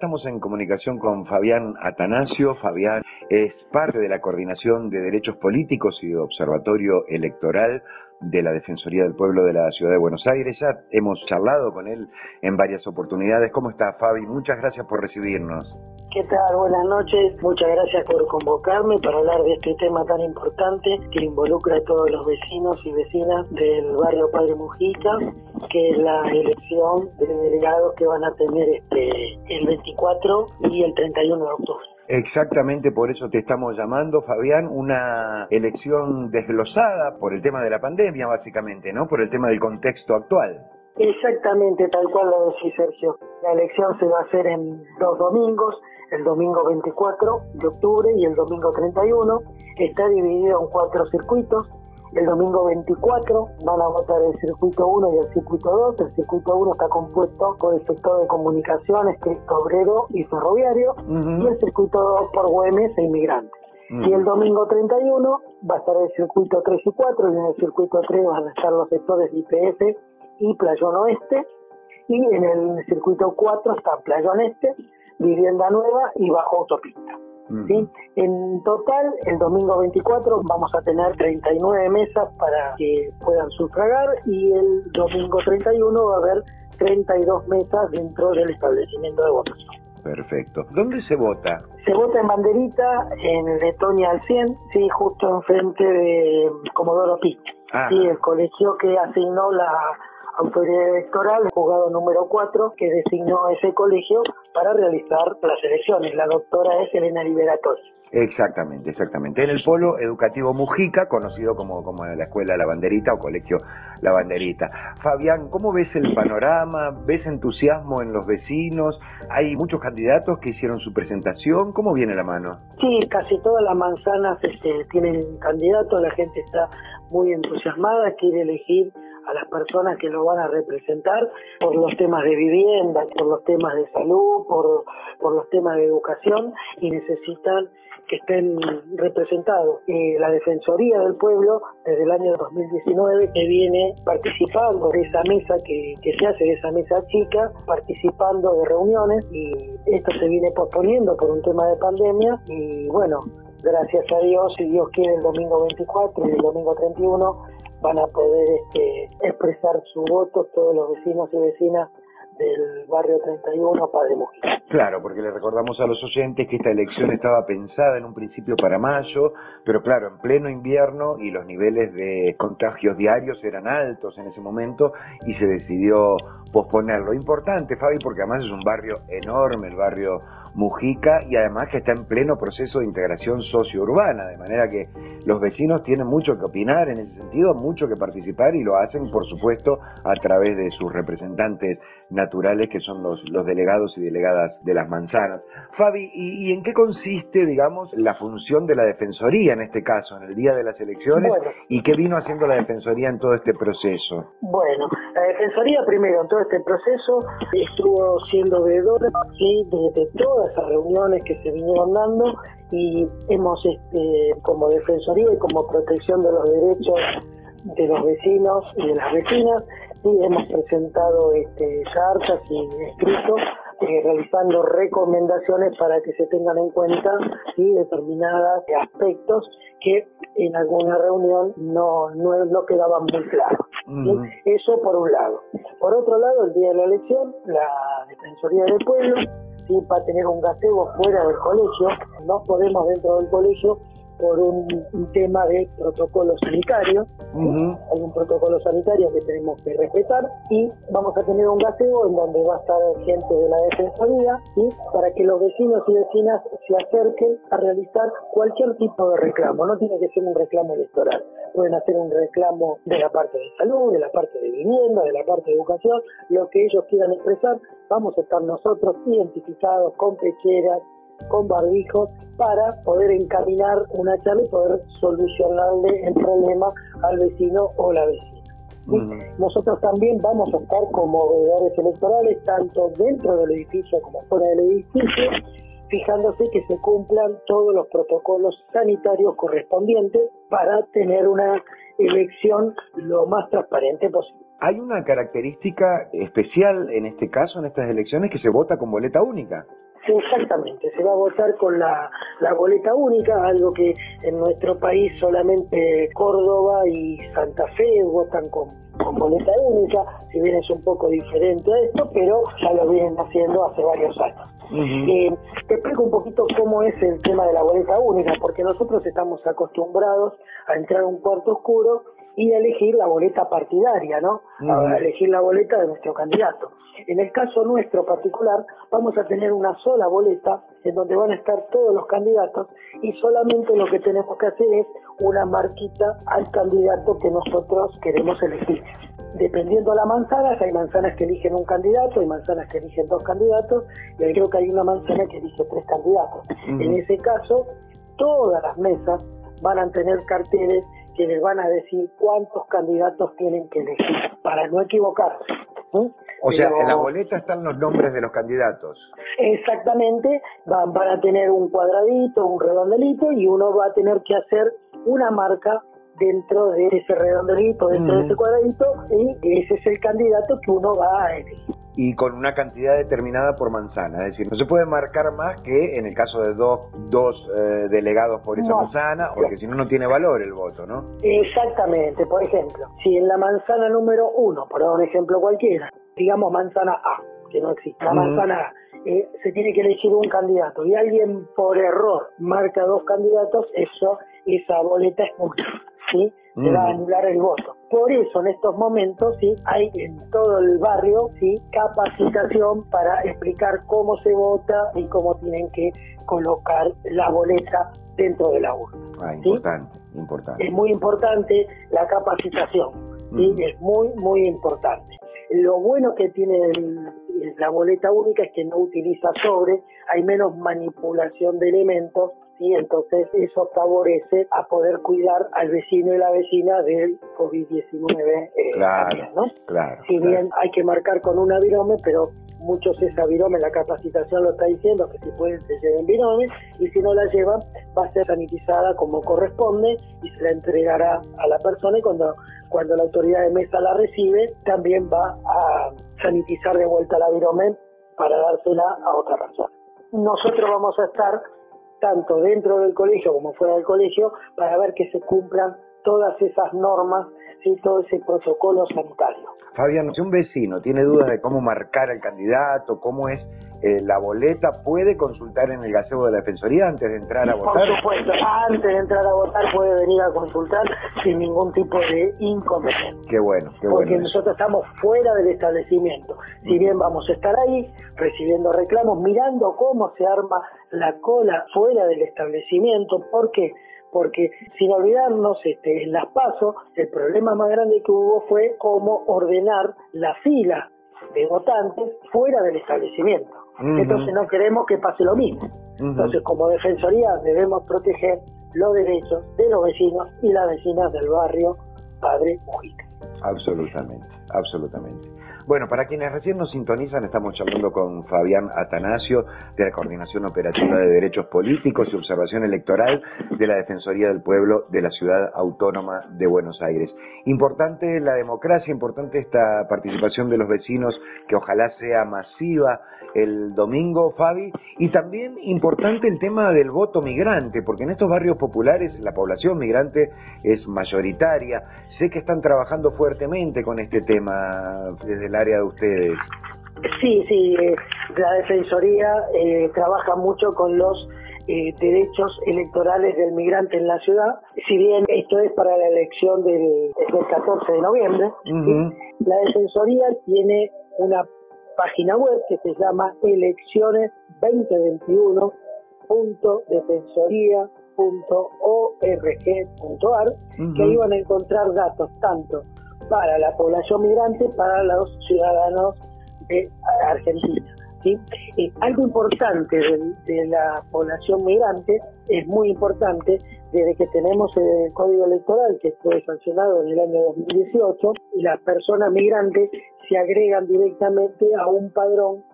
estamos en comunicación con Fabián Atanasio. Fabián es parte de la Coordinación de Derechos Políticos y Observatorio Electoral de la Defensoría del Pueblo de la Ciudad de Buenos Aires. Ya hemos charlado con él en varias oportunidades. ¿Cómo está, Fabi? Muchas gracias por recibirnos. ¿Qué tal? Buenas noches. Muchas gracias por convocarme para hablar de este tema tan importante que involucra a todos los vecinos y vecinas del barrio Padre Mujica, que es la elección de delegados que van a tener este el 24 y el 31 de octubre. Exactamente por eso te estamos llamando, Fabián, una elección desglosada por el tema de la pandemia, básicamente, ¿no? Por el tema del contexto actual. Exactamente, tal cual lo decís, Sergio. La elección se va a hacer en dos domingos, el domingo 24 de octubre y el domingo 31. Está dividido en cuatro circuitos. El domingo 24 van a votar el circuito 1 y el circuito 2. El circuito 1 está compuesto por el sector de comunicaciones, Cristo Obrero y Ferroviario, y el circuito 2 por Güemes e Inmigrantes. Y el domingo 31 va a estar el circuito 3 y 4, y en el circuito 3 van a estar los sectores IPF y Playón Oeste, y en el circuito 4 está Playón Este, Vivienda Nueva y Bajo Autopista. En total, el domingo 24 vamos a tener 39 mesas para que puedan sufragar y el domingo 31 va a haber 32 mesas dentro del establecimiento de votación. Perfecto. ¿Dónde se vota? Se vota en Banderita, en Letonia al 100, sí, justo enfrente de Comodoro Pi. Ah. Sí, el colegio que asignó la autoridad electoral, el juzgado número 4, que designó ese colegio para realizar las elecciones. La doctora es Elena Liberatori. Exactamente, exactamente. En el polo educativo Mujica, conocido como, como la escuela La Banderita o colegio La Banderita. Fabián, ¿cómo ves el panorama? ¿Ves entusiasmo en los vecinos? ¿Hay muchos candidatos que hicieron su presentación? ¿Cómo viene la mano? Sí, casi todas las manzanas este, tienen candidatos, la gente está muy entusiasmada, quiere elegir a las personas que lo van a representar por los temas de vivienda, por los temas de salud, por, por los temas de educación y necesitan que estén representados. La Defensoría del Pueblo, desde el año 2019, que viene participando de esa mesa que, que se hace, de esa mesa chica, participando de reuniones y esto se viene posponiendo por un tema de pandemia y bueno, gracias a Dios, si Dios quiere, el domingo 24 y el domingo 31 van a poder este, expresar su voto todos los vecinos y vecinas del barrio 31 Padre Mujica. Claro, porque le recordamos a los oyentes que esta elección estaba pensada en un principio para mayo, pero claro, en pleno invierno y los niveles de contagios diarios eran altos en ese momento y se decidió posponerlo. Importante, Fabi, porque además es un barrio enorme, el barrio Mujica, y además que está en pleno proceso de integración socio-urbana, de manera que los vecinos tienen mucho que opinar en ese sentido, mucho que participar y lo hacen, por supuesto, a través de sus representantes naturales, que son los, los delegados y delegadas de las manzanas. Fabi, ¿y, en qué consiste, digamos, la función de la Defensoría en este caso, en el día de las elecciones, y qué vino haciendo la Defensoría en todo este proceso? Bueno, la Defensoría primero en todo este proceso estuvo siendo veedora ¿sí? de, todas esas reuniones que se vinieron dando y hemos, este, como Defensoría y como protección de los derechos de los vecinos y de las vecinas, sí, hemos presentado este, cartas y escritos eh, realizando recomendaciones para que se tengan en cuenta ¿sí? determinados aspectos que en alguna reunión no, no, no quedaban muy claros. Eso por un lado. Por otro lado, el día de la elección, la Defensoría del Pueblo ¿sí? va a tener un gazebo fuera del colegio, no podemos dentro del colegio por un, tema de protocolo sanitario. Hay un protocolo sanitario que tenemos que respetar y vamos a tener un gazebo en donde va a estar gente de la Defensoría ¿sí? para que los vecinos y vecinas se acerquen a realizar cualquier tipo de reclamo. No tiene que ser un reclamo electoral. Pueden hacer un reclamo de la parte de salud, de la parte de vivienda, de la parte de educación, lo que ellos quieran expresar. Vamos a estar nosotros identificados con pecheras, con barbijos para poder encaminar una charla y poder solucionarle el problema al vecino o la vecina. Nosotros también vamos a estar como veedores electorales, tanto dentro del edificio como fuera del edificio, fijándose que se cumplan todos los protocolos sanitarios correspondientes para tener una elección lo más transparente posible. Hay una característica especial en este caso, en estas elecciones, que se vota con boleta única. Exactamente, se va a votar con la, la boleta única, algo que en nuestro país solamente Córdoba y Santa Fe votan con, con boleta única, si bien es un poco diferente a esto, pero ya lo vienen haciendo hace varios años. Eh, te explico un poquito cómo es el tema de la boleta única, porque nosotros estamos acostumbrados a entrar a un cuarto oscuro y elegir la boleta partidaria, ¿no? Elegir la boleta de nuestro candidato. En el caso nuestro particular, vamos a tener una sola boleta en donde van a estar todos los candidatos y solamente lo que tenemos que hacer es una marquita al candidato que nosotros queremos elegir dependiendo de la manzana, hay manzanas que eligen un candidato, hay manzanas que eligen dos candidatos, y creo que hay una manzana que elige tres candidatos. En ese caso, todas las mesas van a tener carteles que les van a decir cuántos candidatos tienen que elegir, para no equivocarse. O sea, en la boleta están los nombres de los candidatos. Exactamente, van, van a tener un cuadradito, un redondelito, y uno va a tener que hacer una marca dentro de ese redondelito, dentro de ese cuadradito, y ese es el candidato que uno va a elegir. Y con una cantidad determinada por manzana, es decir, no se puede marcar más que en el caso de dos, dos eh, delegados por esa manzana, porque si no, no tiene valor el voto, ¿no? Exactamente, por ejemplo, si en la manzana número uno, por dar un ejemplo cualquiera, digamos manzana A, que no existe, la manzana A, eh, se tiene que elegir un candidato y alguien por error marca dos candidatos, eso, esa boleta es mucha. ¿sí? Se va a anular el voto. Por eso en estos momentos sí hay en todo el barrio sí capacitación para explicar cómo se vota y cómo tienen que colocar la boleta dentro de la urna. Ah, importante, importante. Es muy importante la capacitación, ¿sí? es muy, muy importante. Lo bueno que tiene la boleta única es que no utiliza sobre, hay menos manipulación de elementos y entonces eso favorece a poder cuidar al vecino y la vecina del COVID-19 eh, claro, ¿no? Claro, si bien hay que marcar con una virome, pero muchos esa virome, la capacitación lo está diciendo, que si pueden se lleven virome, y si no la llevan va a ser sanitizada como corresponde y se la entregará a la persona y cuando, cuando la autoridad de mesa la recibe también va a sanitizar de vuelta la virome para dársela a otra persona. Nosotros vamos a estar tanto dentro del colegio como fuera del colegio, para ver que se cumplan todas esas normas y todo ese protocolo sanitario. Fabián, si un vecino tiene dudas de cómo marcar al candidato, cómo es eh, la boleta, ¿puede consultar en el gazebo de la Defensoría antes de entrar a votar? Por supuesto, antes de entrar a votar puede venir a consultar sin ningún tipo de inconveniente. Qué bueno, qué bueno. Porque nosotros estamos fuera del establecimiento. Si bien vamos a estar ahí recibiendo reclamos, mirando cómo se arma la cola fuera del establecimiento, ¿por qué? Porque sin olvidarnos, este, en las pasos, el problema más grande que hubo fue cómo ordenar la fila de votantes fuera del establecimiento. Entonces no queremos que pase lo mismo. Entonces como Defensoría debemos proteger los derechos de los vecinos y las vecinas del barrio Padre Mujica. Absolutamente, absolutamente. Bueno, para quienes recién nos sintonizan, estamos charlando con Fabián Atanasio de la Coordinación Operativa de Derechos Políticos y Observación Electoral de la Defensoría del Pueblo de la Ciudad Autónoma de Buenos Aires. Importante la democracia, importante esta participación de los vecinos, que ojalá sea masiva el domingo, Fabi, y también importante el tema del voto migrante, porque en estos barrios populares la población migrante es mayoritaria. Sé que están trabajando fuertemente con este tema desde el área de ustedes. Sí, sí, eh, la Defensoría eh, trabaja mucho con los eh, derechos electorales del migrante en la ciudad. Si bien esto es para la elección del, 14 de noviembre, la Defensoría tiene una página web que se llama elecciones 2021.defensoría.org.ar, que ahí van a encontrar datos tanto para la población migrante, para los ciudadanos de Argentina. ¿sí? Algo importante de, la población migrante es muy importante desde que tenemos el código electoral que fue sancionado en el año 2018 y las personas migrantes se agregan directamente a un padrón,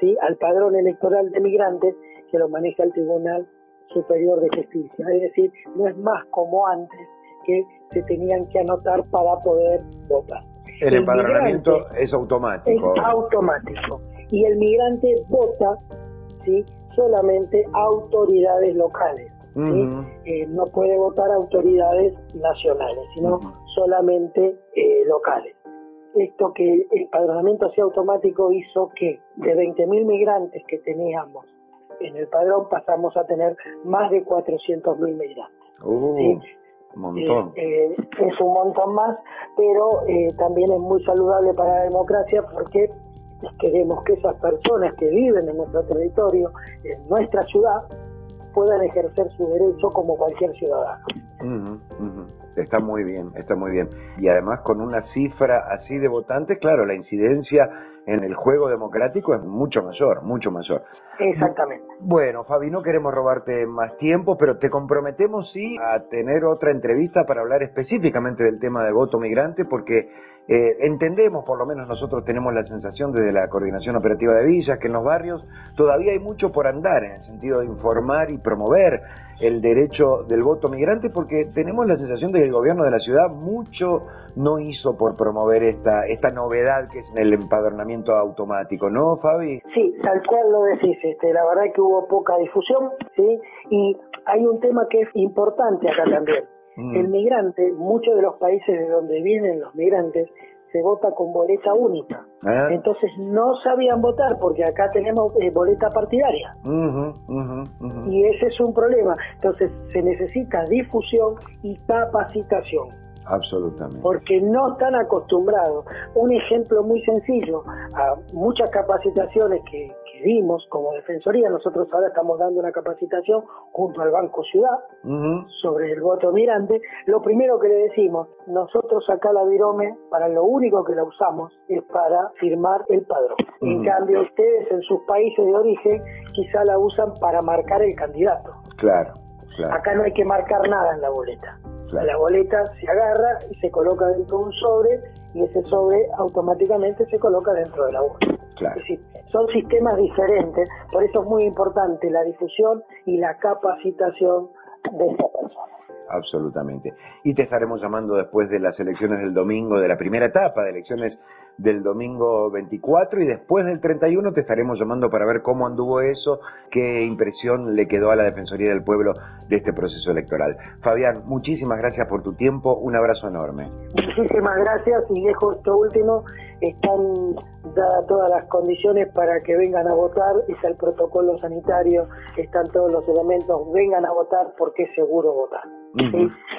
¿sí? al padrón electoral de migrantes que lo maneja el Tribunal Superior de Justicia. Es decir, no es más como antes que se tenían que anotar para poder votar. El, empadronamiento es automático. Es automático. Y el migrante vota ¿sí? solamente autoridades locales. Eh, no puede votar autoridades nacionales, sino solamente eh, locales. Esto que el padronamiento así automático hizo que de 20.000 migrantes que teníamos en el padrón pasamos a tener más de 400.000 migrantes. Uh, montón. Eh, es un montón más, pero también es muy saludable para la democracia porque queremos que esas personas que viven en nuestro territorio, en nuestra ciudad, puedan ejercer su derecho como cualquier ciudadano. Está muy bien, está muy bien. Y además con una cifra así de votantes, claro, la incidencia en el juego democrático es mucho mayor, mucho mayor. Exactamente. Bueno, Fabi, no queremos robarte más tiempo, pero te comprometemos sí a tener otra entrevista para hablar específicamente del tema del voto migrante, porque eh, entendemos, por lo menos nosotros tenemos la sensación desde la Coordinación Operativa de Villas, que en los barrios todavía hay mucho por andar en el sentido de informar y promover el derecho del voto migrante, porque tenemos la sensación de que el gobierno de la ciudad mucho no hizo por promover esta, esta novedad que es el empadronamiento automático, ¿no, Fabi? Sí, tal cual lo decís, este, la verdad que hubo poca difusión, ¿sí? Y hay un tema que es importante acá también. Mm. El migrante, muchos de los países de donde vienen los migrantes, se vota con boleta única. Ah. Entonces no sabían votar porque acá tenemos eh, boleta partidaria. Y ese es un problema. Entonces se necesita difusión y capacitación. Absolutamente. Porque no están acostumbrados. Un ejemplo muy sencillo, a muchas capacitaciones que, dimos como Defensoría, nosotros ahora estamos dando una capacitación junto al Banco Ciudad sobre el voto mirante. Lo primero que le decimos, nosotros acá la Virome, para lo único que la usamos es para firmar el padrón. En cambio, ustedes en sus países de origen quizá la usan para marcar el candidato. Claro, claro. Acá no hay que marcar nada en la boleta. La boleta se agarra y se coloca dentro de un sobre y ese sobre automáticamente se coloca dentro de la urna. Es decir, son sistemas diferentes, por eso es muy importante la difusión y la capacitación de esta persona. Absolutamente. Y te estaremos llamando después de las elecciones del domingo, de la primera etapa de elecciones del domingo 24 y después del 31 te estaremos llamando para ver cómo anduvo eso, qué impresión le quedó a la Defensoría del Pueblo de este proceso electoral. Fabián, muchísimas gracias por tu tiempo, un abrazo enorme. Muchísimas gracias y dejo esto último, están dadas todas las condiciones para que vengan a votar, está el protocolo sanitario, están todos los elementos, vengan a votar porque es seguro votar.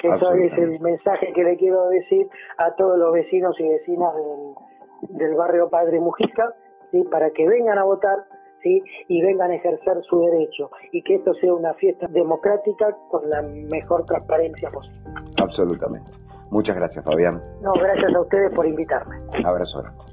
Eso es el mensaje que le quiero decir a todos los vecinos y vecinas del del barrio Padre Mujica, ¿sí? para que vengan a votar ¿sí? y vengan a ejercer su derecho y que esto sea una fiesta democrática con la mejor transparencia posible. Absolutamente. Muchas gracias, Fabián. No, gracias a ustedes por invitarme. Abrazo grande.